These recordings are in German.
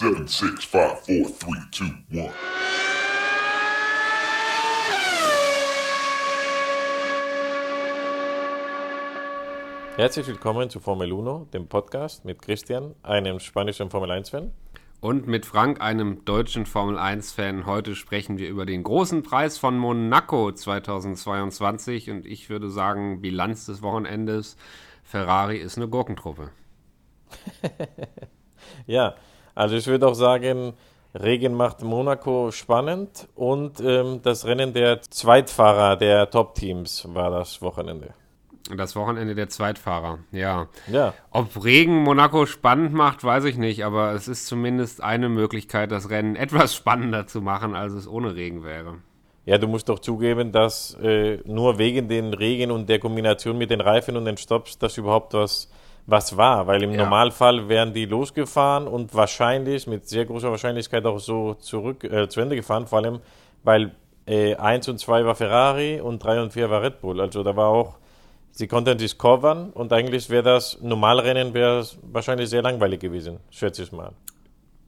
Seven, six, five, four, three, two, one. Herzlich willkommen zu Formel 1, dem Podcast mit Christian, einem spanischen Formel 1-Fan. Und mit Frank, einem deutschen Formel 1-Fan. Heute sprechen wir über den großen Preis von Monaco 2022. Und ich würde sagen, Bilanz des Wochenendes, Ferrari ist eine Gurkentruppe. ja, also ich würde auch sagen, Regen macht Monaco spannend und ähm, das Rennen der Zweitfahrer der Top-Teams war das Wochenende. Das Wochenende der Zweitfahrer, ja. ja. Ob Regen Monaco spannend macht, weiß ich nicht, aber es ist zumindest eine Möglichkeit, das Rennen etwas spannender zu machen, als es ohne Regen wäre. Ja, du musst doch zugeben, dass äh, nur wegen den Regen und der Kombination mit den Reifen und den Stops das überhaupt was was war, weil im ja. Normalfall wären die losgefahren und wahrscheinlich, mit sehr großer Wahrscheinlichkeit auch so zurück äh, zu Ende gefahren, vor allem, weil äh, 1 und 2 war Ferrari und 3 und 4 war Red Bull. Also da war auch, sie konnten sich covern und eigentlich wäre das Normalrennen wäre wahrscheinlich sehr langweilig gewesen, schätze ich mal.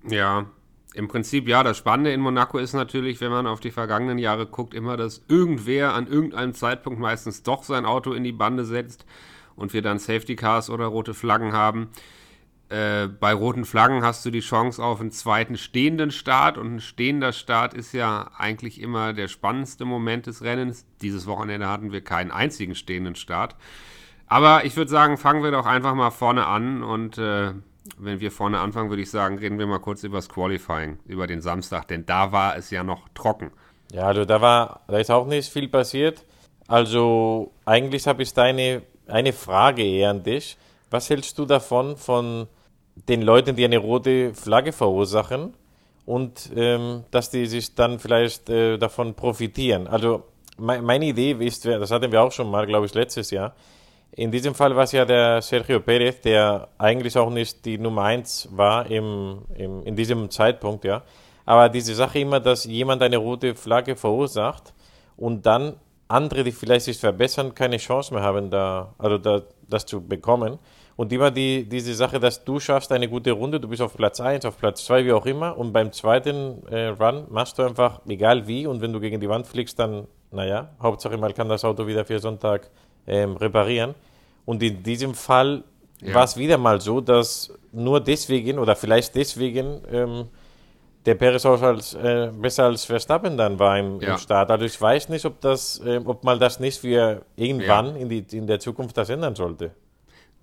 Ja, im Prinzip ja. Das Spannende in Monaco ist natürlich, wenn man auf die vergangenen Jahre guckt, immer, dass irgendwer an irgendeinem Zeitpunkt meistens doch sein Auto in die Bande setzt und wir dann Safety Cars oder rote Flaggen haben. Äh, bei roten Flaggen hast du die Chance auf einen zweiten stehenden Start und ein stehender Start ist ja eigentlich immer der spannendste Moment des Rennens. Dieses Wochenende hatten wir keinen einzigen stehenden Start. Aber ich würde sagen, fangen wir doch einfach mal vorne an und äh, wenn wir vorne anfangen, würde ich sagen, reden wir mal kurz über das Qualifying, über den Samstag, denn da war es ja noch trocken. Ja, also da war, da ist auch nicht viel passiert. Also eigentlich habe ich deine eine Frage eher an dich. Was hältst du davon, von den Leuten, die eine rote Flagge verursachen und ähm, dass die sich dann vielleicht äh, davon profitieren? Also me meine Idee ist, das hatten wir auch schon mal, glaube ich, letztes Jahr. In diesem Fall war es ja der Sergio Perez, der eigentlich auch nicht die Nummer 1 war im, im, in diesem Zeitpunkt, ja. Aber diese Sache immer, dass jemand eine rote Flagge verursacht und dann andere, die vielleicht sich verbessern, keine Chance mehr haben, da, also da, das zu bekommen. Und immer die, diese Sache, dass du schaffst eine gute Runde, du bist auf Platz 1, auf Platz 2, wie auch immer, und beim zweiten äh, Run machst du einfach, egal wie, und wenn du gegen die Wand fliegst, dann, naja, Hauptsache mal kann das Auto wieder für Sonntag ähm, reparieren. Und in diesem Fall ja. war es wieder mal so, dass nur deswegen oder vielleicht deswegen ähm, der Perez auch als, äh, besser als Verstappen dann war im, ja. im, Start. Also ich weiß nicht, ob, das, äh, ob man das nicht für irgendwann ja. in, die, in der Zukunft das ändern sollte.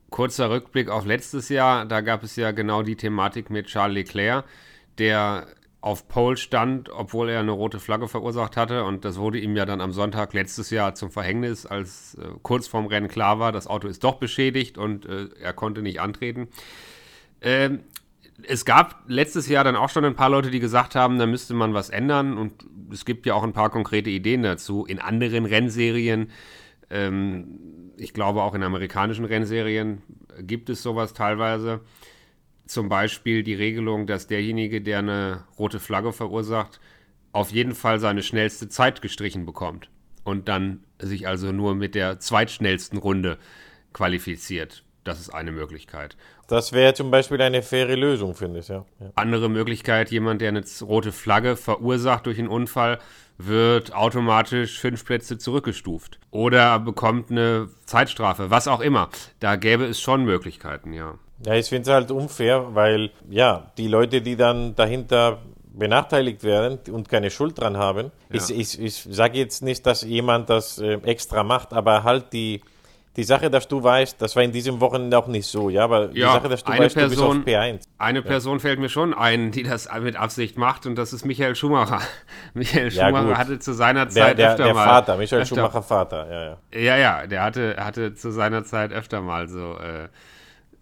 Kurzer Rückblick auf letztes Jahr, da gab es ja genau die Thematik mit Charles Leclerc, der auf Pole stand, obwohl er eine rote Flagge verursacht hatte. Und das wurde ihm ja dann am Sonntag letztes Jahr zum Verhängnis, als äh, kurz vorm Rennen klar war, das Auto ist doch beschädigt und äh, er konnte nicht antreten. Ähm, es gab letztes Jahr dann auch schon ein paar Leute, die gesagt haben, da müsste man was ändern. Und es gibt ja auch ein paar konkrete Ideen dazu. In anderen Rennserien, ähm, ich glaube auch in amerikanischen Rennserien, gibt es sowas teilweise. Zum Beispiel die Regelung, dass derjenige, der eine rote Flagge verursacht, auf jeden Fall seine schnellste Zeit gestrichen bekommt. Und dann sich also nur mit der zweitschnellsten Runde qualifiziert. Das ist eine Möglichkeit. Das wäre zum Beispiel eine faire Lösung, finde ich, ja. ja. Andere Möglichkeit, jemand, der eine rote Flagge verursacht durch einen Unfall, wird automatisch fünf Plätze zurückgestuft. Oder bekommt eine Zeitstrafe, was auch immer. Da gäbe es schon Möglichkeiten, ja. Ja, ich finde es halt unfair, weil ja, die Leute, die dann dahinter benachteiligt werden und keine Schuld dran haben, ja. ich, ich, ich sage jetzt nicht, dass jemand das äh, extra macht, aber halt die die Sache, dass du weißt, das war in diesem Wochenende auch nicht so, ja, aber die ja, Sache, dass du eine weißt, Person, du bist auf P1. Eine ja. Person fällt mir schon ein, die das mit Absicht macht und das ist Michael Schumacher. Michael ja, Schumacher gut. hatte zu seiner Zeit der, der, öfter der mal... Der Vater, Michael öfter, Schumacher Vater, ja, ja. Ja, ja, der hatte, hatte zu seiner Zeit öfter mal so... Äh,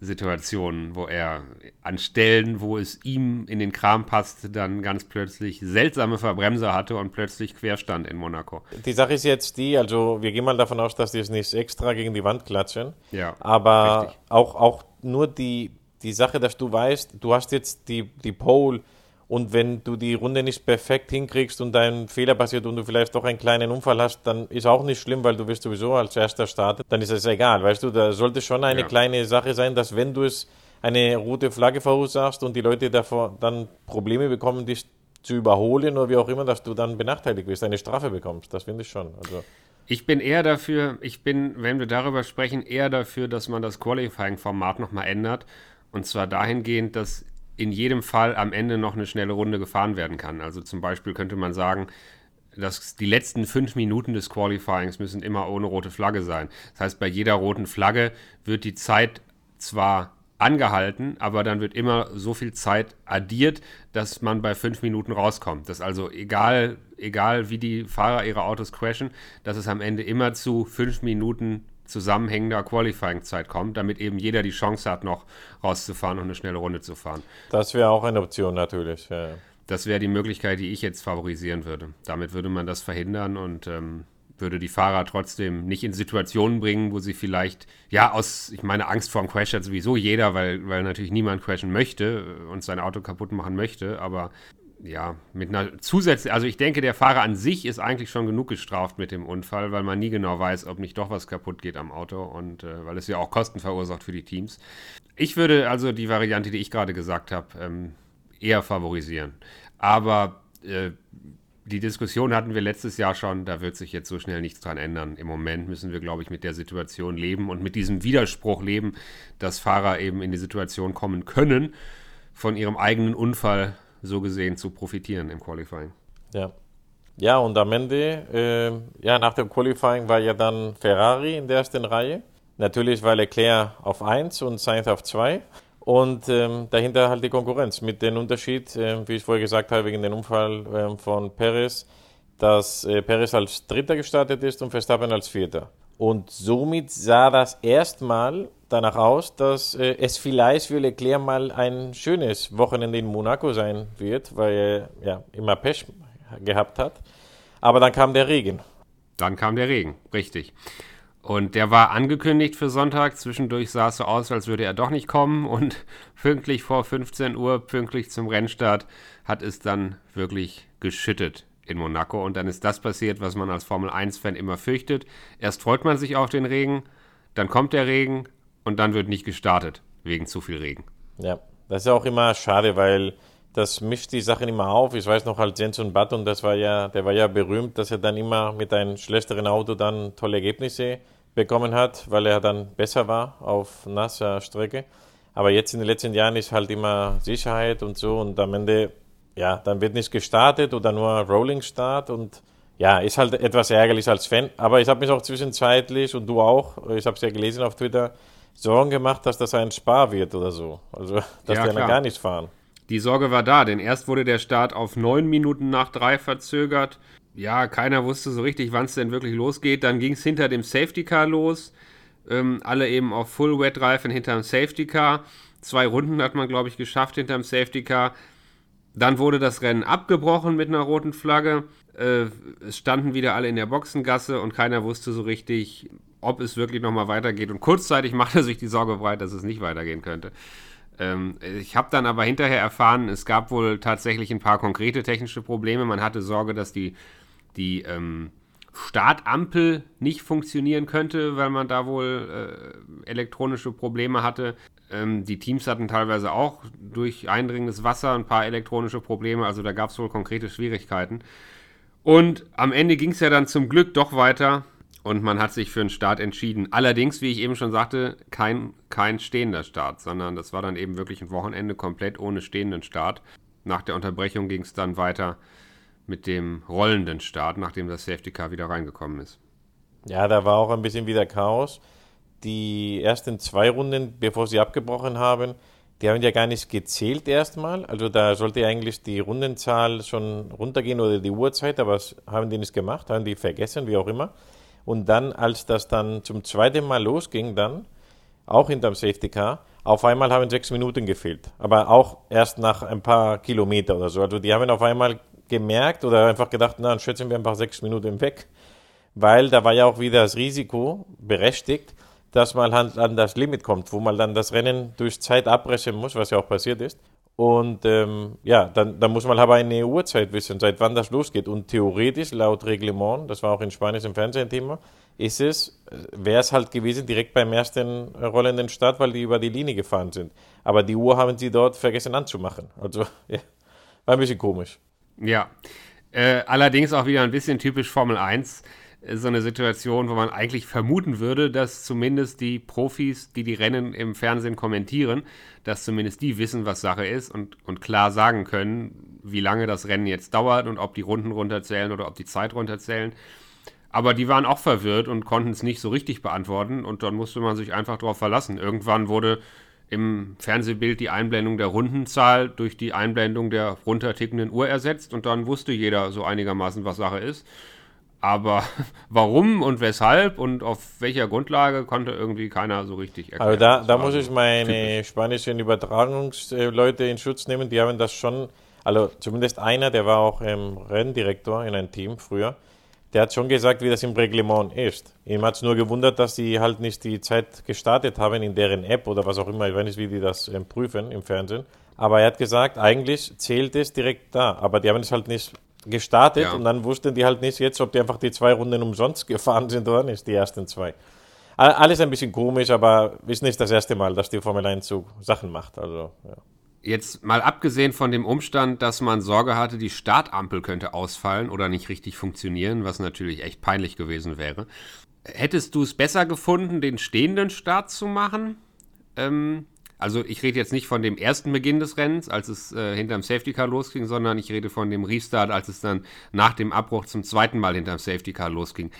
Situationen, wo er an Stellen, wo es ihm in den Kram passte, dann ganz plötzlich seltsame Verbremser hatte und plötzlich querstand in Monaco. Die Sache ist jetzt die, also wir gehen mal davon aus, dass die es nicht extra gegen die Wand klatschen. Ja. Aber auch, auch nur die, die Sache, dass du weißt, du hast jetzt die, die Pole und wenn du die Runde nicht perfekt hinkriegst und dein Fehler passiert und du vielleicht doch einen kleinen Unfall hast, dann ist auch nicht schlimm, weil du wirst sowieso als erster starten. Dann ist es egal, weißt du, da sollte schon eine ja. kleine Sache sein, dass wenn du es eine rote Flagge verursachst und die Leute davor dann Probleme bekommen, dich zu überholen oder wie auch immer, dass du dann benachteiligt wirst, eine Strafe bekommst. Das finde ich schon. Also ich bin eher dafür, ich bin, wenn wir darüber sprechen, eher dafür, dass man das Qualifying-Format nochmal ändert. Und zwar dahingehend, dass in jedem Fall am Ende noch eine schnelle Runde gefahren werden kann. Also zum Beispiel könnte man sagen, dass die letzten fünf Minuten des Qualifyings müssen immer ohne rote Flagge sein. Das heißt, bei jeder roten Flagge wird die Zeit zwar angehalten, aber dann wird immer so viel Zeit addiert, dass man bei fünf Minuten rauskommt. Dass also egal, egal wie die Fahrer ihre Autos crashen, dass es am Ende immer zu fünf Minuten zusammenhängender Qualifying-Zeit kommt, damit eben jeder die Chance hat, noch rauszufahren und eine schnelle Runde zu fahren. Das wäre auch eine Option natürlich. Ja. Das wäre die Möglichkeit, die ich jetzt favorisieren würde. Damit würde man das verhindern und ähm, würde die Fahrer trotzdem nicht in Situationen bringen, wo sie vielleicht, ja, aus, ich meine, Angst vor dem Crash hat sowieso jeder, weil, weil natürlich niemand crashen möchte und sein Auto kaputt machen möchte, aber ja, mit einer zusätzlichen, also ich denke, der Fahrer an sich ist eigentlich schon genug gestraft mit dem Unfall, weil man nie genau weiß, ob nicht doch was kaputt geht am Auto und äh, weil es ja auch Kosten verursacht für die Teams. Ich würde also die Variante, die ich gerade gesagt habe, ähm, eher favorisieren. Aber äh, die Diskussion hatten wir letztes Jahr schon, da wird sich jetzt so schnell nichts dran ändern. Im Moment müssen wir, glaube ich, mit der Situation leben und mit diesem Widerspruch leben, dass Fahrer eben in die Situation kommen können, von ihrem eigenen Unfall so gesehen zu profitieren im Qualifying. Ja. Ja, und am Ende, äh, ja, nach dem Qualifying war ja dann Ferrari in der ersten Reihe. Natürlich war Leclerc auf 1 und Sainz auf 2. Und ähm, dahinter halt die Konkurrenz mit dem Unterschied, äh, wie ich vorher gesagt habe, wegen dem Unfall äh, von Perez, dass äh, Perez als Dritter gestartet ist und Verstappen als Vierter. Und somit sah das erstmal danach aus, dass äh, es vielleicht für Leclerc mal ein schönes Wochenende in Monaco sein wird, weil er ja immer Pech gehabt hat. Aber dann kam der Regen. Dann kam der Regen, richtig. Und der war angekündigt für Sonntag. Zwischendurch sah es so aus, als würde er doch nicht kommen. Und pünktlich vor 15 Uhr, pünktlich zum Rennstart, hat es dann wirklich geschüttet in Monaco. Und dann ist das passiert, was man als Formel 1-Fan immer fürchtet. Erst freut man sich auf den Regen, dann kommt der Regen und dann wird nicht gestartet wegen zu viel Regen. Ja, das ist auch immer schade, weil das mischt die Sachen immer auf. Ich weiß noch, als Jenson Button, das war ja, der war ja berühmt, dass er dann immer mit einem schlechteren Auto dann tolle Ergebnisse bekommen hat, weil er dann besser war auf nasser Strecke. Aber jetzt in den letzten Jahren ist halt immer Sicherheit und so und am Ende, ja, dann wird nicht gestartet oder nur Rolling Start und ja, ist halt etwas ärgerlich als Fan. Aber ich habe mich auch zwischenzeitlich und du auch, ich habe es ja gelesen auf Twitter, Sorgen gemacht, dass das ein Spar wird oder so. Also, dass ja, die dann gar nicht fahren. Die Sorge war da, denn erst wurde der Start auf neun Minuten nach drei verzögert. Ja, keiner wusste so richtig, wann es denn wirklich losgeht. Dann ging es hinter dem Safety Car los. Ähm, alle eben auf Full Wet Reifen hinterm Safety Car. Zwei Runden hat man, glaube ich, geschafft hinterm Safety Car. Dann wurde das Rennen abgebrochen mit einer roten Flagge. Äh, es standen wieder alle in der Boxengasse und keiner wusste so richtig, ob es wirklich nochmal weitergeht. Und kurzzeitig machte sich die Sorge breit, dass es nicht weitergehen könnte. Ähm, ich habe dann aber hinterher erfahren, es gab wohl tatsächlich ein paar konkrete technische Probleme. Man hatte Sorge, dass die, die ähm, Startampel nicht funktionieren könnte, weil man da wohl äh, elektronische Probleme hatte. Ähm, die Teams hatten teilweise auch durch eindringendes Wasser ein paar elektronische Probleme, also da gab es wohl konkrete Schwierigkeiten. Und am Ende ging es ja dann zum Glück doch weiter und man hat sich für einen Start entschieden. Allerdings, wie ich eben schon sagte, kein, kein stehender Start, sondern das war dann eben wirklich ein Wochenende komplett ohne stehenden Start. Nach der Unterbrechung ging es dann weiter mit dem rollenden Start, nachdem das Safety Car wieder reingekommen ist. Ja, da war auch ein bisschen wieder Chaos. Die ersten zwei Runden, bevor sie abgebrochen haben, die haben ja gar nicht gezählt erstmal. Also da sollte eigentlich die Rundenzahl schon runtergehen oder die Uhrzeit, aber haben die nicht gemacht, haben die vergessen, wie auch immer. Und dann, als das dann zum zweiten Mal losging, dann, auch hinterm Safety Car, auf einmal haben sechs Minuten gefehlt. Aber auch erst nach ein paar Kilometer oder so. Also die haben auf einmal gemerkt oder einfach gedacht, na, dann schätzen wir einfach sechs Minuten weg. Weil da war ja auch wieder das Risiko berechtigt, dass man halt an das Limit kommt, wo man dann das Rennen durch Zeit abbrechen muss, was ja auch passiert ist. Und ähm, ja, dann, dann muss man aber eine Uhrzeit wissen, seit wann das losgeht. Und theoretisch, laut Reglement, das war auch in Spanisch im Fernsehen Thema, ist es, wäre es halt gewesen direkt beim ersten rollenden Start, weil die über die Linie gefahren sind. Aber die Uhr haben sie dort vergessen anzumachen. Also, ja, war ein bisschen komisch. Ja, äh, allerdings auch wieder ein bisschen typisch Formel 1 so eine Situation, wo man eigentlich vermuten würde, dass zumindest die Profis, die die Rennen im Fernsehen kommentieren, dass zumindest die wissen, was Sache ist und, und klar sagen können, wie lange das Rennen jetzt dauert und ob die Runden runterzählen oder ob die Zeit runterzählen. Aber die waren auch verwirrt und konnten es nicht so richtig beantworten und dann musste man sich einfach darauf verlassen. Irgendwann wurde im Fernsehbild die Einblendung der Rundenzahl durch die Einblendung der runtertickenden Uhr ersetzt und dann wusste jeder so einigermaßen, was Sache ist. Aber warum und weshalb und auf welcher Grundlage konnte irgendwie keiner so richtig erklären. Also da, da muss ich meine typisch. spanischen Übertragungsleute in Schutz nehmen. Die haben das schon, also zumindest einer, der war auch ähm, Renndirektor in einem Team früher, der hat schon gesagt, wie das im Reglement ist. Ihm hat es nur gewundert, dass sie halt nicht die Zeit gestartet haben in deren App oder was auch immer. Ich weiß nicht, wie die das ähm, prüfen im Fernsehen. Aber er hat gesagt, eigentlich zählt es direkt da. Aber die haben es halt nicht gestartet ja. und dann wussten die halt nicht jetzt, ob die einfach die zwei Runden umsonst gefahren sind oder nicht, die ersten zwei. Alles ein bisschen komisch, aber ist nicht das erste Mal, dass die Formel 1 so Sachen macht. Also, ja. Jetzt mal abgesehen von dem Umstand, dass man Sorge hatte, die Startampel könnte ausfallen oder nicht richtig funktionieren, was natürlich echt peinlich gewesen wäre. Hättest du es besser gefunden, den stehenden Start zu machen? Ähm, also ich rede jetzt nicht von dem ersten Beginn des Rennens, als es äh, hinterm Safety Car losging, sondern ich rede von dem Restart, als es dann nach dem Abbruch zum zweiten Mal hinterm Safety Car losging.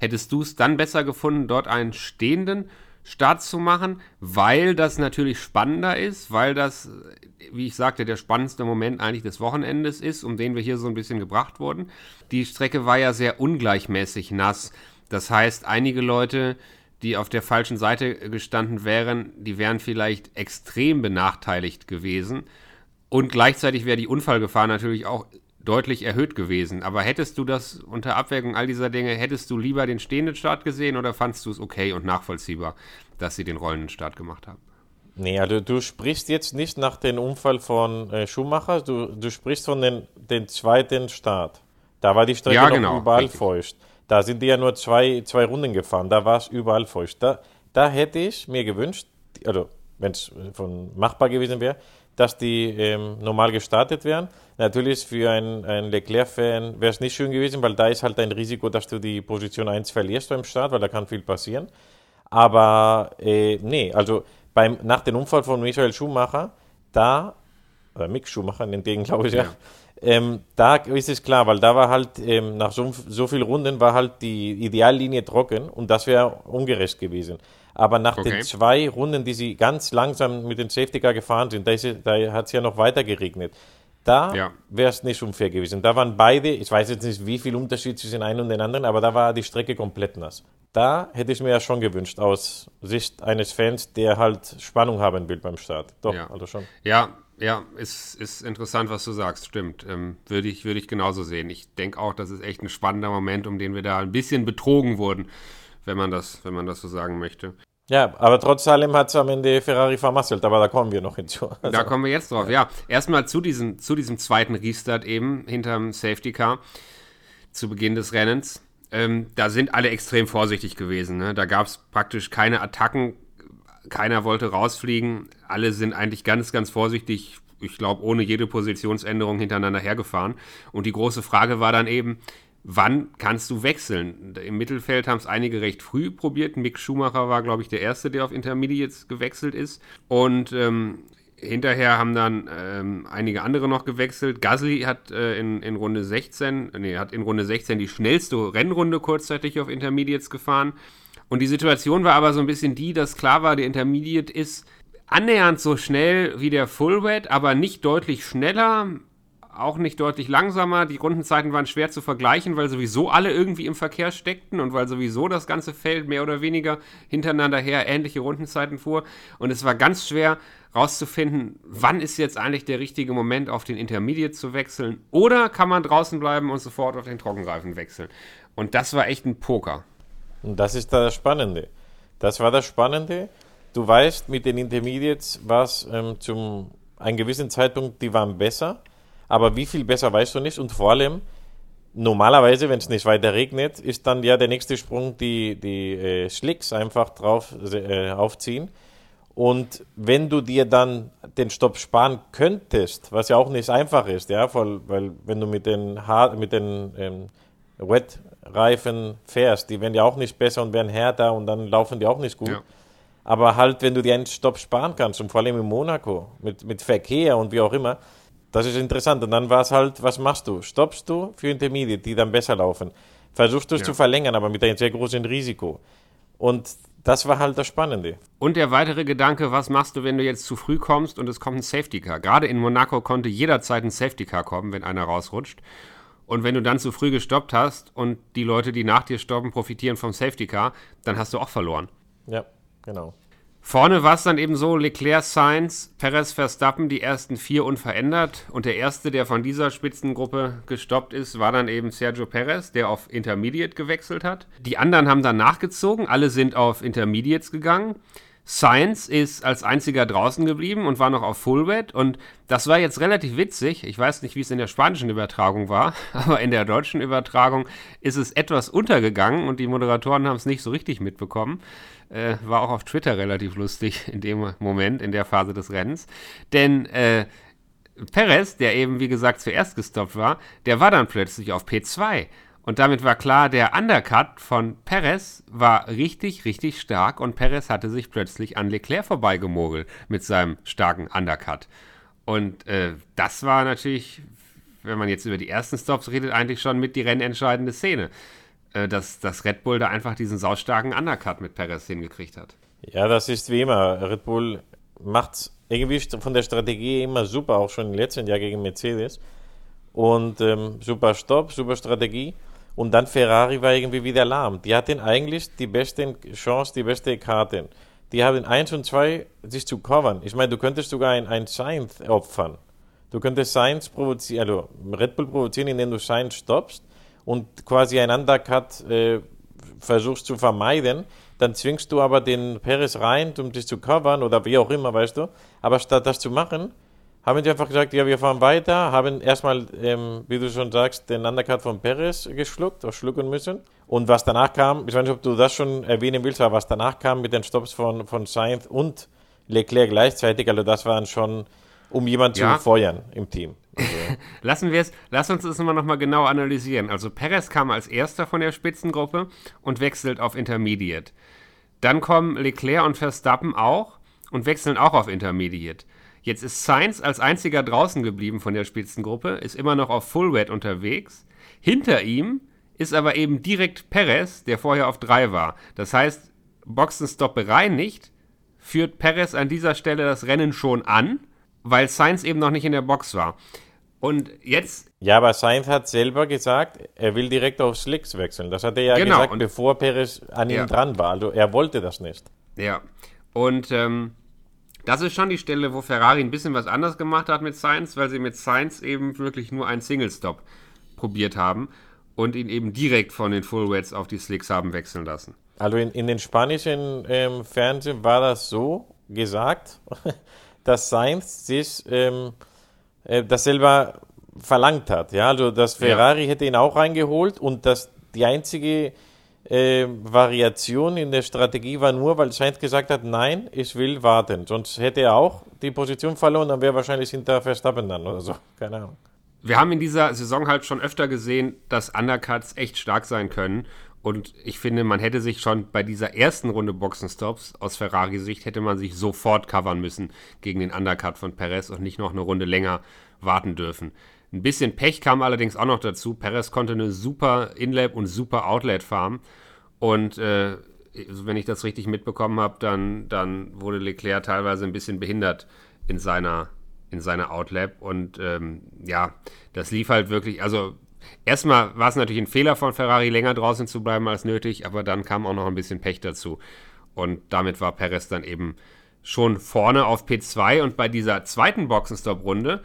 Hättest du es dann besser gefunden, dort einen stehenden Start zu machen, weil das natürlich spannender ist, weil das, wie ich sagte, der spannendste Moment eigentlich des Wochenendes ist, um den wir hier so ein bisschen gebracht wurden. Die Strecke war ja sehr ungleichmäßig nass. Das heißt, einige Leute die auf der falschen Seite gestanden wären, die wären vielleicht extrem benachteiligt gewesen. Und gleichzeitig wäre die Unfallgefahr natürlich auch deutlich erhöht gewesen. Aber hättest du das unter Abwägung all dieser Dinge, hättest du lieber den stehenden Start gesehen oder fandst du es okay und nachvollziehbar, dass sie den rollenden Start gemacht haben? Nee, also du sprichst jetzt nicht nach dem Unfall von äh, Schumacher, du, du sprichst von den, den zweiten Start. Da war die Strecke ja, genau, noch überall richtig. feucht. Da sind die ja nur zwei, zwei Runden gefahren, da war es überall feucht. Da, da hätte ich mir gewünscht, also wenn es machbar gewesen wäre, dass die ähm, normal gestartet wären. Natürlich für einen, Leclerc-Fan wäre es nicht schön gewesen, weil da ist halt ein Risiko, dass du die Position 1 verlierst beim Start, weil da kann viel passieren. Aber äh, nee, also beim, nach dem Unfall von Michael Schumacher, da, oder Mick Schumacher nennt den, glaube ich, ja ähm, da ist es klar, weil da war halt ähm, nach so, so vielen Runden war halt die Ideallinie trocken und das wäre ungerecht gewesen. Aber nach okay. den zwei Runden, die sie ganz langsam mit dem Safety Car gefahren sind, da, da hat es ja noch weiter geregnet. Da ja. wäre es nicht unfair gewesen. Da waren beide, ich weiß jetzt nicht, wie viel Unterschied zwischen einem und den anderen, aber da war die Strecke komplett nass. Da hätte ich mir ja schon gewünscht, aus Sicht eines Fans, der halt Spannung haben will beim Start. Doch, ja. also schon. Ja, ja, ist, ist interessant, was du sagst. Stimmt. Ähm, würde, ich, würde ich genauso sehen. Ich denke auch, das ist echt ein spannender Moment, um den wir da ein bisschen betrogen wurden, wenn man das, wenn man das so sagen möchte. Ja, aber trotz allem hat es am Ende Ferrari vermasselt, aber da kommen wir noch hinzu. Also, da kommen wir jetzt drauf, ja. Erstmal zu diesem, zu diesem zweiten Restart eben hinterm Safety Car zu Beginn des Rennens. Ähm, da sind alle extrem vorsichtig gewesen. Ne? Da gab es praktisch keine Attacken keiner wollte rausfliegen. Alle sind eigentlich ganz, ganz vorsichtig, ich glaube, ohne jede Positionsänderung hintereinander hergefahren. Und die große Frage war dann eben, wann kannst du wechseln? Im Mittelfeld haben es einige recht früh probiert. Mick Schumacher war, glaube ich, der Erste, der auf Intermediates gewechselt ist. Und ähm, hinterher haben dann ähm, einige andere noch gewechselt. Gasly hat äh, in, in Runde 16, nee, hat in Runde 16 die schnellste Rennrunde kurzzeitig auf Intermediates gefahren. Und die Situation war aber so ein bisschen die, dass klar war, der Intermediate ist annähernd so schnell wie der Fullwet, aber nicht deutlich schneller, auch nicht deutlich langsamer. Die Rundenzeiten waren schwer zu vergleichen, weil sowieso alle irgendwie im Verkehr steckten und weil sowieso das ganze Feld mehr oder weniger hintereinander her ähnliche Rundenzeiten fuhr. Und es war ganz schwer rauszufinden, wann ist jetzt eigentlich der richtige Moment, auf den Intermediate zu wechseln. Oder kann man draußen bleiben und sofort auf den Trockenreifen wechseln. Und das war echt ein Poker. Und das ist das Spannende. Das war das Spannende. Du weißt mit den Intermediates, was ähm, zum einen gewissen Zeitpunkt, die waren besser, aber wie viel besser weißt du nicht und vor allem, normalerweise, wenn es nicht weiter regnet, ist dann ja der nächste Sprung die, die äh, Schlicks einfach drauf äh, aufziehen. Und wenn du dir dann den Stopp sparen könntest, was ja auch nicht einfach ist, ja, weil, weil wenn du mit den, Haar, mit den ähm, Wet-Reifen fährst, die werden ja auch nicht besser und werden härter und dann laufen die auch nicht gut. Ja. Aber halt, wenn du dir einen Stopp sparen kannst, und vor allem in Monaco, mit, mit Verkehr und wie auch immer, das ist interessant. Und dann war es halt, was machst du? Stoppst du für Intermediate, die dann besser laufen? Versuchst du es ja. zu verlängern, aber mit einem sehr großen Risiko. Und das war halt das Spannende. Und der weitere Gedanke, was machst du, wenn du jetzt zu früh kommst und es kommt ein Safety Car? Gerade in Monaco konnte jederzeit ein Safety Car kommen, wenn einer rausrutscht. Und wenn du dann zu früh gestoppt hast und die Leute, die nach dir stoppen, profitieren vom Safety Car, dann hast du auch verloren. Ja, genau. Vorne war es dann eben so, Leclerc, Sainz, Perez, Verstappen, die ersten vier unverändert. Und der erste, der von dieser Spitzengruppe gestoppt ist, war dann eben Sergio Perez, der auf Intermediate gewechselt hat. Die anderen haben dann nachgezogen, alle sind auf Intermediates gegangen. Science ist als einziger draußen geblieben und war noch auf Fullwet. Und das war jetzt relativ witzig. Ich weiß nicht, wie es in der spanischen Übertragung war, aber in der deutschen Übertragung ist es etwas untergegangen und die Moderatoren haben es nicht so richtig mitbekommen. Äh, war auch auf Twitter relativ lustig in dem Moment, in der Phase des Rennens. Denn äh, Perez, der eben wie gesagt zuerst gestoppt war, der war dann plötzlich auf P2. Und damit war klar, der Undercut von Perez war richtig, richtig stark und Perez hatte sich plötzlich an Leclerc vorbeigemogelt mit seinem starken Undercut. Und äh, das war natürlich, wenn man jetzt über die ersten Stops redet, eigentlich schon mit die rennentscheidende Szene, äh, dass, dass Red Bull da einfach diesen saustarken Undercut mit Perez hingekriegt hat. Ja, das ist wie immer. Red Bull macht irgendwie von der Strategie immer super, auch schon im letzten Jahr gegen Mercedes. Und ähm, super Stopp, super Strategie. Und dann Ferrari war irgendwie wieder lahm. Die hatten eigentlich die beste Chance, die beste Karte. Die haben 1 und 2 sich zu covern. Ich meine, du könntest sogar ein, ein Sainz opfern. Du könntest Sainz provozieren, also Red Bull provozieren, indem du Sainz stoppst und quasi ein Undercut äh, versuchst zu vermeiden. Dann zwingst du aber den Perez rein, um dich zu covern oder wie auch immer, weißt du. Aber statt das zu machen, haben die einfach gesagt, ja, wir fahren weiter, haben erstmal, ähm, wie du schon sagst, den Undercut von Perez geschluckt oder schlucken müssen. Und was danach kam, ich weiß nicht, ob du das schon erwähnen willst, aber was danach kam mit den Stops von, von Sainz und Leclerc gleichzeitig, also das waren schon, um jemanden ja. zu feuern im Team. Also. Lassen wir es, lass uns das mal nochmal genau analysieren. Also Perez kam als erster von der Spitzengruppe und wechselt auf Intermediate. Dann kommen Leclerc und Verstappen auch und wechseln auch auf Intermediate. Jetzt ist Sainz als einziger draußen geblieben von der Spitzengruppe, ist immer noch auf Full Red unterwegs. Hinter ihm ist aber eben direkt Perez, der vorher auf 3 war. Das heißt, Boxenstopp bereinigt, führt Perez an dieser Stelle das Rennen schon an, weil Sainz eben noch nicht in der Box war. Und jetzt. Ja, aber Sainz hat selber gesagt, er will direkt auf Slicks wechseln. Das hat er ja genau, gesagt, bevor Perez an ja. ihm dran war. Also er wollte das nicht. Ja. Und ähm, das ist schon die Stelle, wo Ferrari ein bisschen was anders gemacht hat mit Sainz, weil sie mit Sainz eben wirklich nur einen Single-Stop probiert haben und ihn eben direkt von den Full Wets auf die Slicks haben wechseln lassen. Also in, in den spanischen ähm, Fernsehen war das so gesagt, dass Sainz sich ähm, äh, das selber verlangt hat. Ja, also dass Ferrari ja. hätte ihn auch reingeholt und dass die einzige äh, Variation in der Strategie war nur, weil Sainz gesagt hat, nein, ich will warten. Sonst hätte er auch die Position verloren, dann wäre wahrscheinlich hinter Verstappen dann oder so. Keine Ahnung. Wir haben in dieser Saison halt schon öfter gesehen, dass Undercuts echt stark sein können. Und ich finde, man hätte sich schon bei dieser ersten Runde Boxenstops aus Ferrari-Sicht hätte man sich sofort covern müssen gegen den Undercut von Perez und nicht noch eine Runde länger warten dürfen. Ein bisschen Pech kam allerdings auch noch dazu. Perez konnte eine super Inlap und super Outlet farmen. Und äh, wenn ich das richtig mitbekommen habe, dann, dann wurde Leclerc teilweise ein bisschen behindert in seiner, in seiner Outlap. Und ähm, ja, das lief halt wirklich. Also, erstmal war es natürlich ein Fehler von Ferrari, länger draußen zu bleiben als nötig, aber dann kam auch noch ein bisschen Pech dazu. Und damit war Perez dann eben schon vorne auf P2 und bei dieser zweiten Boxenstopp-Runde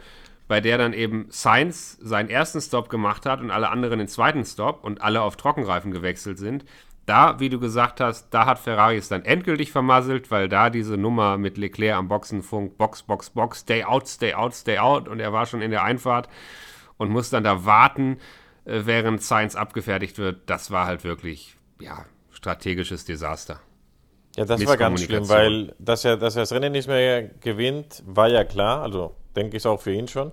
bei der dann eben Sainz seinen ersten Stop gemacht hat und alle anderen den zweiten Stop und alle auf Trockenreifen gewechselt sind, da, wie du gesagt hast, da hat Ferrari es dann endgültig vermasselt, weil da diese Nummer mit Leclerc am Boxenfunk, Box, Box, Box, stay out, stay out, stay out und er war schon in der Einfahrt und muss dann da warten, äh, während Sainz abgefertigt wird. Das war halt wirklich, ja, strategisches Desaster. Ja, das war ganz schlimm, weil dass er, dass er das Rennen nicht mehr gewinnt, war ja klar, also denke ich auch für ihn schon.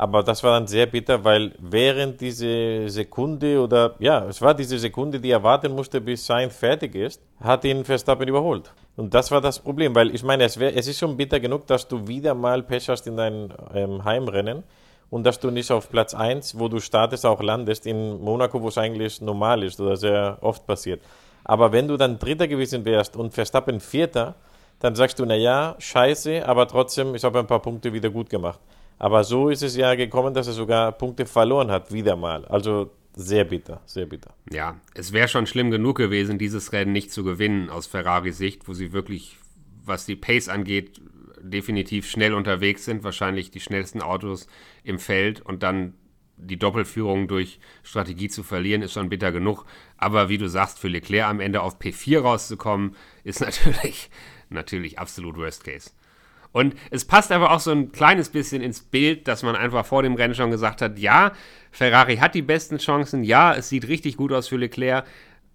Aber das war dann sehr bitter, weil während diese Sekunde oder ja, es war diese Sekunde, die er warten musste, bis Sainz fertig ist, hat ihn Verstappen überholt. Und das war das Problem, weil ich meine, es, wär, es ist schon bitter genug, dass du wieder mal Pech hast in deinem ähm, Heimrennen und dass du nicht auf Platz 1, wo du startest, auch landest, in Monaco, wo es eigentlich normal ist oder sehr oft passiert. Aber wenn du dann Dritter gewesen wärst und Verstappen Vierter, dann sagst du, naja, scheiße, aber trotzdem, ich habe ein paar Punkte wieder gut gemacht. Aber so ist es ja gekommen, dass er sogar Punkte verloren hat, wieder mal. Also sehr bitter, sehr bitter. Ja, es wäre schon schlimm genug gewesen, dieses Rennen nicht zu gewinnen aus Ferraris Sicht, wo sie wirklich, was die Pace angeht, definitiv schnell unterwegs sind, wahrscheinlich die schnellsten Autos im Feld und dann die Doppelführung durch Strategie zu verlieren, ist schon bitter genug. Aber wie du sagst, für Leclerc am Ende auf P4 rauszukommen, ist natürlich, natürlich absolut Worst Case. Und es passt aber auch so ein kleines bisschen ins Bild, dass man einfach vor dem Rennen schon gesagt hat, ja, Ferrari hat die besten Chancen, ja, es sieht richtig gut aus für Leclerc,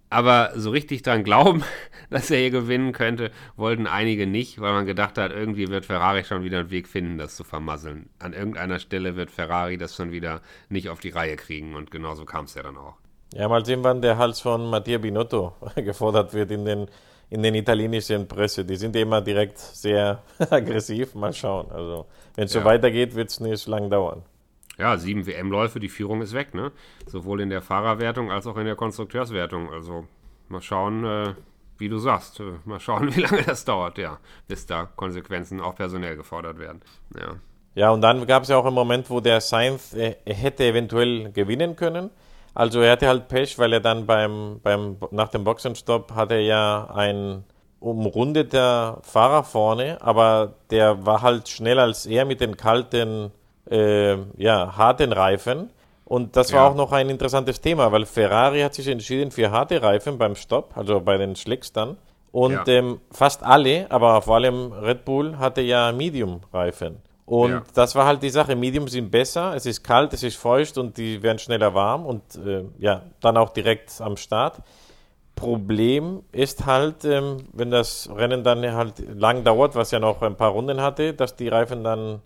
aber so richtig dran glauben, dass er hier gewinnen könnte, wollten einige nicht, weil man gedacht hat, irgendwie wird Ferrari schon wieder einen Weg finden, das zu vermasseln. An irgendeiner Stelle wird Ferrari das schon wieder nicht auf die Reihe kriegen und genauso kam es ja dann auch. Ja, mal sehen, wann der Hals von Mattia Binotto gefordert wird in den in den italienischen Presse. Die sind immer direkt sehr aggressiv. Mal schauen. Also, wenn es ja. so weitergeht, wird es nicht lang dauern. Ja, sieben WM-Läufe, die Führung ist weg, ne? Sowohl in der Fahrerwertung als auch in der Konstrukteurswertung. Also mal schauen, äh, wie du sagst. Äh, mal schauen, wie lange das dauert, ja, bis da Konsequenzen auch personell gefordert werden. Ja. Ja, und dann gab es ja auch einen Moment, wo der Sainz äh, hätte eventuell gewinnen können. Also er hatte halt Pech, weil er dann beim, beim nach dem Boxenstopp hatte er ja ein umrundeter Fahrer vorne, aber der war halt schneller als er mit den kalten, äh, ja, harten Reifen. Und das war ja. auch noch ein interessantes Thema, weil Ferrari hat sich entschieden für harte Reifen beim Stopp, also bei den Schlicks dann. Und ja. ähm, fast alle, aber vor allem Red Bull hatte ja Medium-Reifen. Und ja. das war halt die Sache. Medium sind besser, es ist kalt, es ist feucht und die werden schneller warm und äh, ja, dann auch direkt am Start. Problem ist halt, ähm, wenn das Rennen dann halt lang dauert, was ja noch ein paar Runden hatte, dass die Reifen dann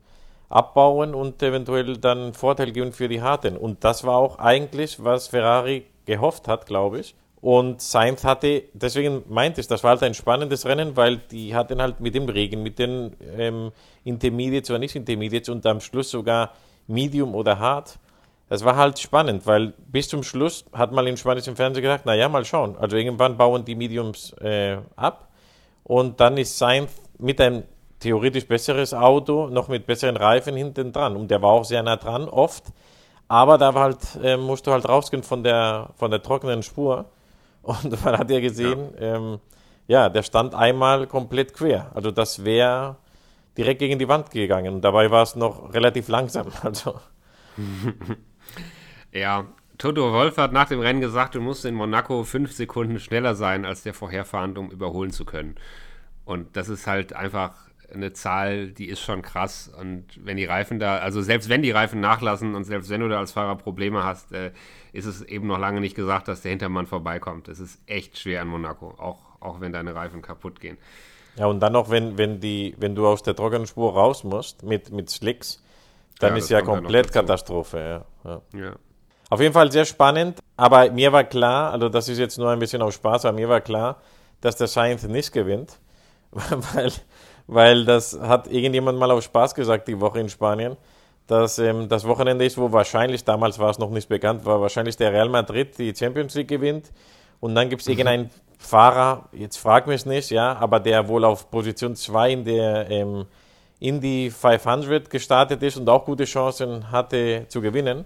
abbauen und eventuell dann Vorteil geben für die Harten. Und das war auch eigentlich, was Ferrari gehofft hat, glaube ich. Und Sainz hatte, deswegen meinte ich, das war halt ein spannendes Rennen, weil die hatten halt mit dem Regen, mit den ähm, Intermediates oder nicht Intermediates und am Schluss sogar Medium oder Hard. Das war halt spannend, weil bis zum Schluss hat man im spanischen Fernsehen gedacht, naja, mal schauen. Also irgendwann bauen die Mediums äh, ab und dann ist Sainz mit einem theoretisch besseres Auto noch mit besseren Reifen hinten dran. Und der war auch sehr nah dran, oft. Aber da halt, äh, musst du halt rausgehen von der, von der trockenen Spur. Und man hat ja gesehen, ja, ähm, ja der stand einmal komplett quer. Also das wäre direkt gegen die Wand gegangen. Und dabei war es noch relativ langsam. Also. ja, Toto Wolf hat nach dem Rennen gesagt, du musst in Monaco fünf Sekunden schneller sein als der Vorherfahrende, um überholen zu können. Und das ist halt einfach eine Zahl, die ist schon krass. Und wenn die Reifen da, also selbst wenn die Reifen nachlassen und selbst wenn du da als Fahrer Probleme hast, äh, ist es eben noch lange nicht gesagt, dass der Hintermann vorbeikommt. Es ist echt schwer in Monaco, auch, auch wenn deine Reifen kaputt gehen. Ja, und dann noch, wenn, wenn, die, wenn du aus der trockenen Spur raus musst mit, mit Slicks, dann ja, ist ja komplett Katastrophe. Ja. Ja. Auf jeden Fall sehr spannend, aber mir war klar, also das ist jetzt nur ein bisschen auf Spaß, aber mir war klar, dass der Sainz nicht gewinnt, weil weil das hat irgendjemand mal auf Spaß gesagt die Woche in Spanien, dass ähm, das Wochenende ist, wo wahrscheinlich, damals war es noch nicht bekannt, war wahrscheinlich der Real Madrid die Champions League gewinnt und dann gibt es mhm. irgendeinen Fahrer, jetzt frag mich nicht, ja, aber der wohl auf Position 2 in der ähm, Indy 500 gestartet ist und auch gute Chancen hatte zu gewinnen.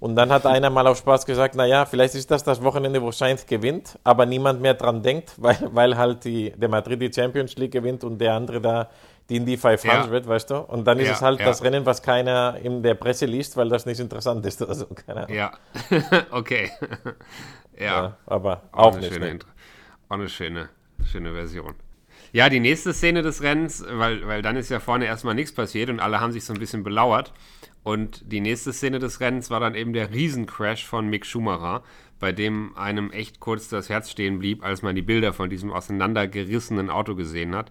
Und dann hat einer mal auf Spaß gesagt, naja, vielleicht ist das das Wochenende, wo Sainz gewinnt, aber niemand mehr dran denkt, weil, weil halt die, der Madrid die Champions League gewinnt und der andere da die Indy 500, ja. weißt du? Und dann ist ja, es halt ja. das Rennen, was keiner in der Presse liest, weil das nicht interessant ist oder so. Keine Ahnung. Ja, okay. ja. aber auch, auch nicht. Ne? Auch eine schöne, schöne Version. Ja, die nächste Szene des Rennens, weil, weil dann ist ja vorne erstmal nichts passiert und alle haben sich so ein bisschen belauert. Und die nächste Szene des Rennens war dann eben der Riesencrash von Mick Schumacher, bei dem einem echt kurz das Herz stehen blieb, als man die Bilder von diesem auseinandergerissenen Auto gesehen hat.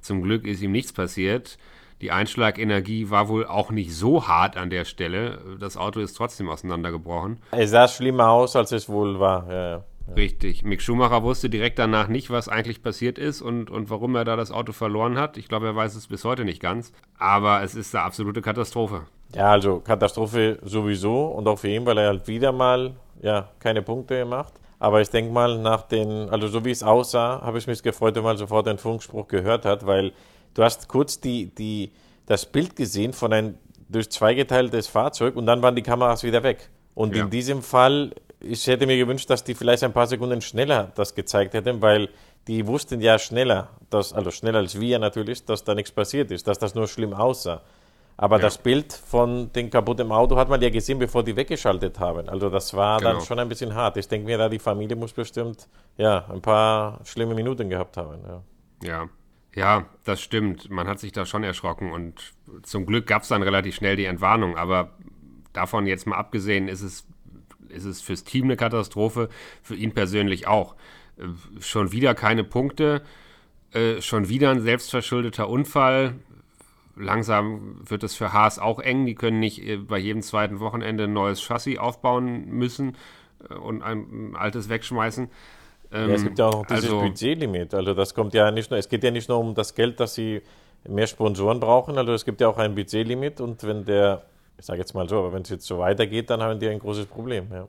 Zum Glück ist ihm nichts passiert. Die Einschlagenergie war wohl auch nicht so hart an der Stelle. Das Auto ist trotzdem auseinandergebrochen. Es sah schlimmer aus, als es wohl war. Ja, ja. Richtig. Mick Schumacher wusste direkt danach nicht, was eigentlich passiert ist und, und warum er da das Auto verloren hat. Ich glaube, er weiß es bis heute nicht ganz. Aber es ist eine absolute Katastrophe. Ja, also Katastrophe sowieso und auch für ihn, weil er halt wieder mal ja, keine Punkte macht. Aber ich denke mal, nach den, also so wie es aussah, habe ich mich gefreut, wenn man sofort den Funkspruch gehört hat, weil du hast kurz die, die, das Bild gesehen von einem durch zwei geteiltes Fahrzeug und dann waren die Kameras wieder weg. Und ja. in diesem Fall ich hätte mir gewünscht, dass die vielleicht ein paar Sekunden schneller das gezeigt hätten, weil die wussten ja schneller, dass, also schneller als wir natürlich, dass da nichts passiert ist, dass das nur schlimm aussah. Aber ja. das Bild von dem kaputten Auto hat man ja gesehen, bevor die weggeschaltet haben. Also das war genau. dann schon ein bisschen hart. Ich denke mir, da die Familie muss bestimmt ja ein paar schlimme Minuten gehabt haben. Ja. ja. Ja, das stimmt. Man hat sich da schon erschrocken und zum Glück gab es dann relativ schnell die Entwarnung. Aber davon jetzt mal abgesehen, ist es ist es fürs Team eine Katastrophe, für ihn persönlich auch. Äh, schon wieder keine Punkte, äh, schon wieder ein selbstverschuldeter Unfall. Langsam wird es für Haas auch eng. Die können nicht äh, bei jedem zweiten Wochenende ein neues Chassis aufbauen müssen und ein, altes wegschmeißen. Ja, es gibt ja auch noch dieses also, Budgetlimit. Also das kommt ja nicht nur, es geht ja nicht nur um das Geld, dass sie mehr Sponsoren brauchen. Also es gibt ja auch ein Budgetlimit und wenn der ich sage jetzt mal so, aber wenn es jetzt so weitergeht, dann haben die ein großes Problem. Ja.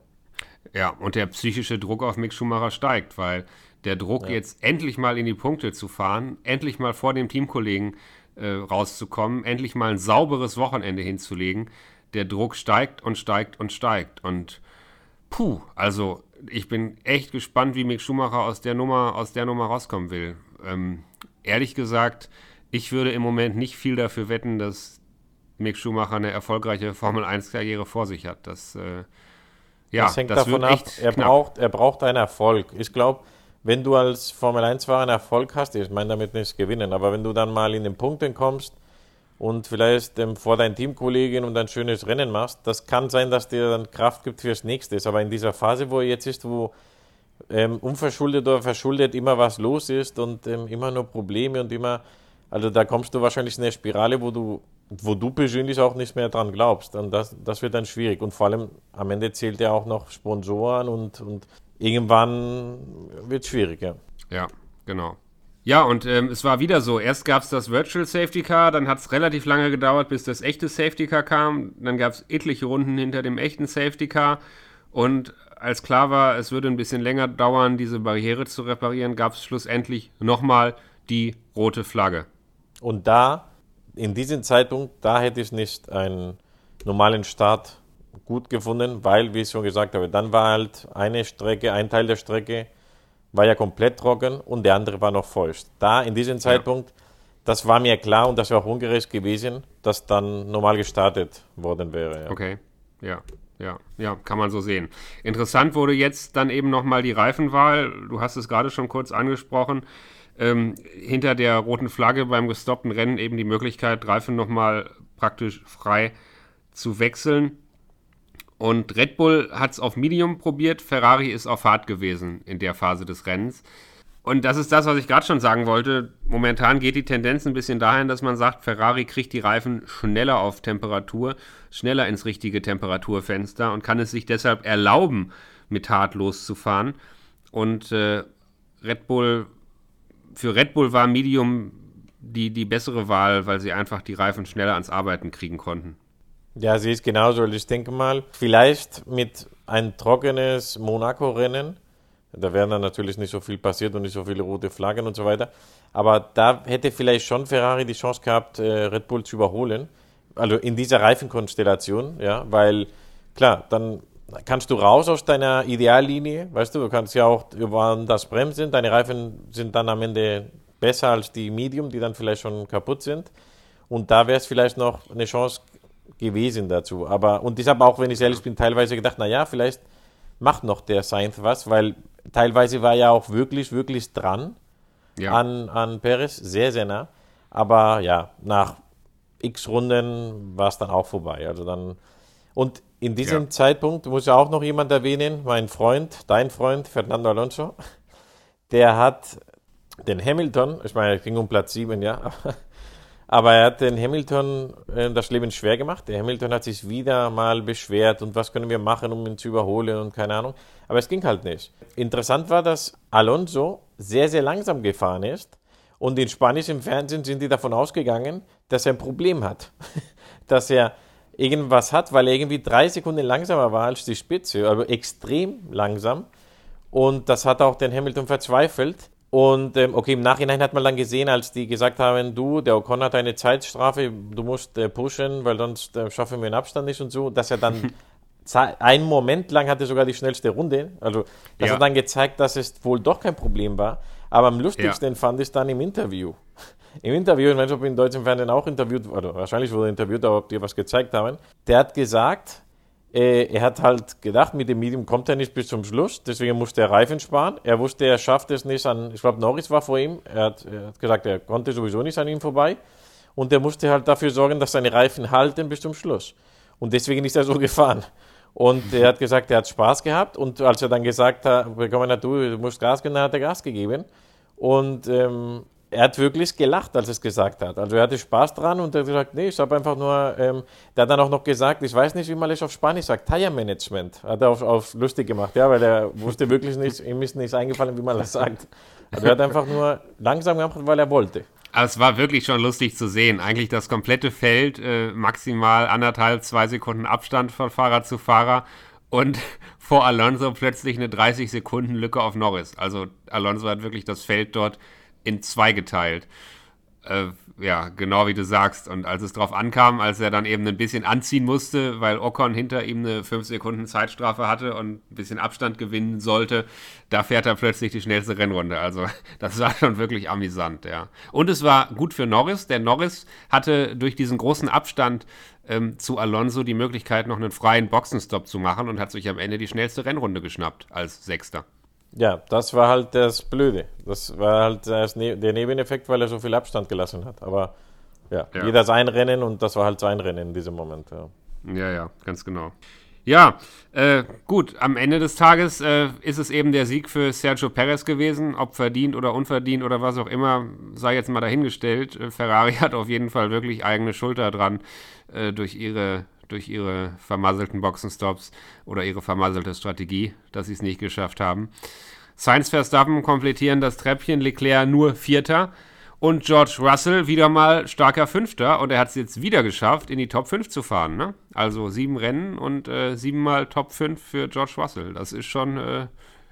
ja, und der psychische Druck auf Mick Schumacher steigt, weil der Druck, ja. jetzt endlich mal in die Punkte zu fahren, endlich mal vor dem Teamkollegen äh, rauszukommen, endlich mal ein sauberes Wochenende hinzulegen, der Druck steigt und steigt und steigt. Und puh, also ich bin echt gespannt, wie Mick Schumacher aus der Nummer, aus der Nummer rauskommen will. Ähm, ehrlich gesagt, ich würde im Moment nicht viel dafür wetten, dass Mick Schumacher eine erfolgreiche Formel-1-Karriere vor sich hat. Das, äh, ja, das hängt das davon ab, er braucht, er braucht einen Erfolg. Ich glaube, wenn du als Formel-1-Fahrer einen Erfolg hast, ich meine damit nicht gewinnen, aber wenn du dann mal in den Punkten kommst und vielleicht ähm, vor deinen Teamkollegen und ein schönes Rennen machst, das kann sein, dass dir dann Kraft gibt fürs Nächste. Aber in dieser Phase, wo er jetzt ist, wo ähm, unverschuldet oder verschuldet immer was los ist und ähm, immer nur Probleme und immer, also da kommst du wahrscheinlich in eine Spirale, wo du wo du persönlich auch nicht mehr dran glaubst. Und das, das wird dann schwierig. Und vor allem am Ende zählt ja auch noch Sponsoren und, und irgendwann wird es schwierig, ja. Ja, genau. Ja, und ähm, es war wieder so. Erst gab es das Virtual Safety Car, dann hat es relativ lange gedauert, bis das echte Safety Car kam. Dann gab es etliche Runden hinter dem echten Safety Car. Und als klar war, es würde ein bisschen länger dauern, diese Barriere zu reparieren, gab es schlussendlich nochmal die rote Flagge. Und da in diesem Zeitpunkt, da hätte ich nicht einen normalen Start gut gefunden, weil, wie ich schon gesagt habe, dann war halt eine Strecke, ein Teil der Strecke war ja komplett trocken und der andere war noch feucht. Da in diesem Zeitpunkt, ja. das war mir klar und das wäre auch ungerecht gewesen, dass dann normal gestartet worden wäre. Ja. Okay, ja. Ja, ja, kann man so sehen. Interessant wurde jetzt dann eben nochmal die Reifenwahl. Du hast es gerade schon kurz angesprochen ähm, hinter der roten Flagge beim gestoppten Rennen eben die Möglichkeit, Reifen nochmal praktisch frei zu wechseln. Und Red Bull hat es auf Medium probiert, Ferrari ist auf Hard gewesen in der Phase des Rennens. Und das ist das, was ich gerade schon sagen wollte. Momentan geht die Tendenz ein bisschen dahin, dass man sagt, Ferrari kriegt die Reifen schneller auf Temperatur, schneller ins richtige Temperaturfenster und kann es sich deshalb erlauben, mit Hard loszufahren. Und äh, Red Bull für Red Bull war Medium die, die bessere Wahl, weil sie einfach die Reifen schneller ans Arbeiten kriegen konnten. Ja, sie ist genauso. Ich denke mal, vielleicht mit ein trockenes Monaco-Rennen, da wären dann natürlich nicht so viel passiert und nicht so viele rote Flaggen und so weiter. Aber da hätte vielleicht schon Ferrari die Chance gehabt, äh, Red Bull zu überholen. Also in dieser Reifenkonstellation, ja, weil klar, dann kannst du raus aus deiner Ideallinie, weißt du, du kannst ja auch das bremsen, deine Reifen sind dann am Ende besser als die Medium, die dann vielleicht schon kaputt sind. Und da wäre es vielleicht noch eine Chance gewesen dazu. Aber, und ich habe auch, wenn ich ehrlich bin, teilweise gedacht, naja, vielleicht macht noch der Sainz was, weil teilweise war er auch wirklich, wirklich dran Ja. an, an Perez, sehr, sehr nah. Aber ja, nach x Runden war es dann auch vorbei. Also dann, und in diesem Ja. Zeitpunkt muss ich auch noch jemand erwähnen, mein Freund, dein Freund, Fernando Alonso, der hat den Hamilton, ich meine, es ging um Platz 7, ja, aber er hat den Hamilton äh, das Leben schwer gemacht. Der Hamilton hat sich wieder mal beschwert und was können wir machen, um ihn zu überholen und keine Ahnung. Aber es ging halt nicht. Interessant war, dass Alonso sehr, sehr langsam gefahren ist und in spanischen Fernsehen sind die davon ausgegangen, dass er ein Problem hat. dass er irgendwas hat, weil er irgendwie drei Sekunden langsamer war als die Spitze, also extrem langsam. Und das hat auch den Hamilton verzweifelt. Und ähm, okay, im Nachhinein hat man dann gesehen, als die gesagt haben, du, der Ocon hat eine Zeitstrafe, du musst äh, pushen, weil sonst äh, schaffen wir den Abstand nicht und so, dass er dann einen Moment lang hatte sogar die schnellste Runde. Also das Ja. hat dann gezeigt, dass es wohl doch kein Problem war. Aber am lustigsten fand ich dann im Interview. Im Interview, ich weiß nicht, ob im deutschen Fernsehen auch interviewt, oder wahrscheinlich wurde er interviewt, aber ob die was gezeigt haben. Der hat gesagt, er hat halt gedacht, mit dem Medium kommt er nicht bis zum Schluss, deswegen musste er Reifen sparen. Er wusste, er schafft es nicht an, ich glaube, Norris war vor ihm. Er hat, er hat gesagt, er konnte sowieso nicht an ihm vorbei. Und er musste halt dafür sorgen, dass seine Reifen halten bis zum Schluss. Und deswegen ist er so gefahren. Und er hat gesagt, er hat Spaß gehabt. Und als er dann gesagt hat, bekommen hat, du, du musst Gas geben, dann hat er Gas gegeben. Und ähm, er hat wirklich gelacht, als er es gesagt hat. Also er hatte Spaß dran und er hat gesagt, nee, ich habe einfach nur, ähm, der hat dann auch noch gesagt, ich weiß nicht, wie man es auf Spanisch sagt, Tire Management, hat er auf, auf lustig gemacht, ja, weil er wusste wirklich nicht, ihm ist nicht eingefallen, wie man das sagt. Also er hat einfach nur langsam gemacht, weil er wollte. Aber es war wirklich schon lustig zu sehen. Eigentlich das komplette Feld, äh, maximal anderthalb, zwei Sekunden Abstand von Fahrer zu Fahrer und vor Alonso plötzlich eine 30 Sekunden Lücke auf Norris. Also Alonso hat wirklich das Feld dort in zwei geteilt. Äh, ja, genau wie du sagst. Und als es drauf ankam, als er dann eben ein bisschen anziehen musste, weil Ocon hinter ihm eine 5 Sekunden Zeitstrafe hatte und ein bisschen Abstand gewinnen sollte, da fährt er plötzlich die schnellste Rennrunde. Also das war schon wirklich amüsant, ja. Und es war gut für Norris, denn Norris hatte durch diesen großen Abstand ähm, zu Alonso die Möglichkeit, noch einen freien Boxenstopp zu machen und hat sich am Ende die schnellste Rennrunde geschnappt als Sechster. Ja, das war halt das Blöde. Das war halt das ne der Nebeneffekt, weil er so viel Abstand gelassen hat. Aber ja, Ja. jeder sein Rennen und das war halt sein Rennen in diesem Moment. Ja. Ja, ja, ganz genau. Ja, äh, gut, am Ende des Tages äh, ist es eben der Sieg für Sergio Perez gewesen, ob verdient oder unverdient oder was auch immer, sei jetzt mal dahingestellt. Äh, Ferrari hat auf jeden Fall wirklich eigene Schulter dran äh, durch ihre durch ihre vermasselten Boxenstops oder ihre vermasselte Strategie, dass sie es nicht geschafft haben. Sainz Verstappen komplettieren das Treppchen, Leclerc nur Vierter und George Russell wieder mal starker Fünfter und er hat es jetzt wieder geschafft, in die Top 5 zu fahren. Ne? Also sieben Rennen und äh, siebenmal Top 5 für George Russell. Das ist schon äh,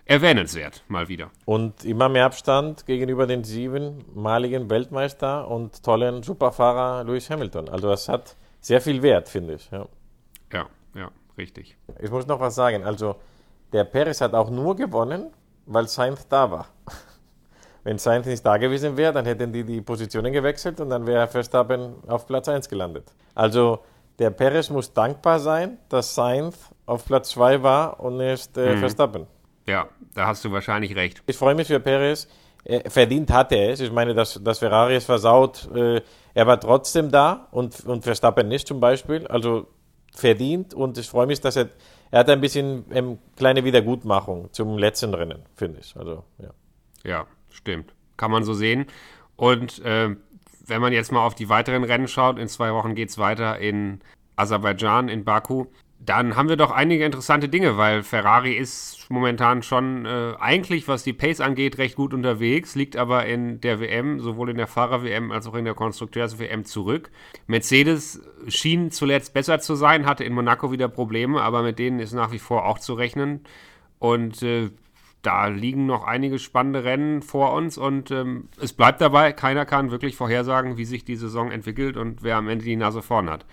erwähnenswert, mal wieder. Und immer mehr Abstand gegenüber den siebenmaligen Weltmeister und tollen Superfahrer Lewis Hamilton. Also das hat sehr viel Wert, finde ich. Ja. Ja, ja, richtig. Ich muss noch was sagen. Also der Perez hat auch nur gewonnen, weil Sainz da war. Wenn Sainz nicht da gewesen wäre, dann hätten die die Positionen gewechselt und dann wäre Verstappen auf Platz 1 gelandet. Also der Perez muss dankbar sein, dass Sainz auf Platz 2 war und nicht äh, Verstappen. Ja, da hast du wahrscheinlich recht. Ich freue mich für Perez. Er, verdient hat er es. Ich meine, dass, dass Ferrari es versaut. Äh, er war trotzdem da und, und Verstappen nicht zum Beispiel. Also verdient und ich freue mich, dass er, er hat ein bisschen ähm, kleine Wiedergutmachung zum letzten Rennen, finde ich. Also, ja. Ja, stimmt. Kann man so sehen. Und äh, wenn man jetzt mal auf die weiteren Rennen schaut, in zwei Wochen geht es weiter in Aserbaidschan, in Baku. Dann haben wir doch einige interessante Dinge, weil Ferrari ist momentan schon äh, eigentlich, was die Pace angeht, recht gut unterwegs, liegt aber in der WM, sowohl in der Fahrer-WM als auch in der Konstrukteurs-WM zurück. Mercedes schien zuletzt besser zu sein, hatte in Monaco wieder Probleme, aber mit denen ist nach wie vor auch zu rechnen. Und äh, da liegen noch einige spannende Rennen vor uns und ähm, es bleibt dabei, keiner kann wirklich vorhersagen, wie sich die Saison entwickelt und wer am Ende die Nase vorn hat.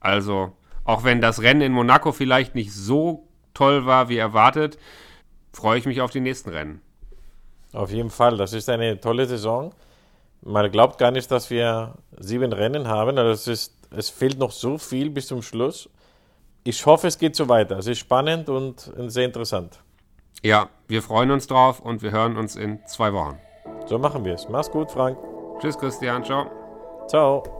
Also, auch wenn das Rennen in Monaco vielleicht nicht so toll war wie erwartet, freue ich mich auf die nächsten Rennen. Auf jeden Fall, das ist eine tolle Saison. Man glaubt gar nicht, dass wir sieben Rennen haben. Also es, ist, es fehlt noch so viel bis zum Schluss. Ich hoffe, es geht so weiter. Es ist spannend und sehr interessant. Ja, wir freuen uns drauf und wir hören uns in zwei Wochen. So machen wir es. Mach's gut, Frank. Tschüss, Christian. Ciao. Ciao.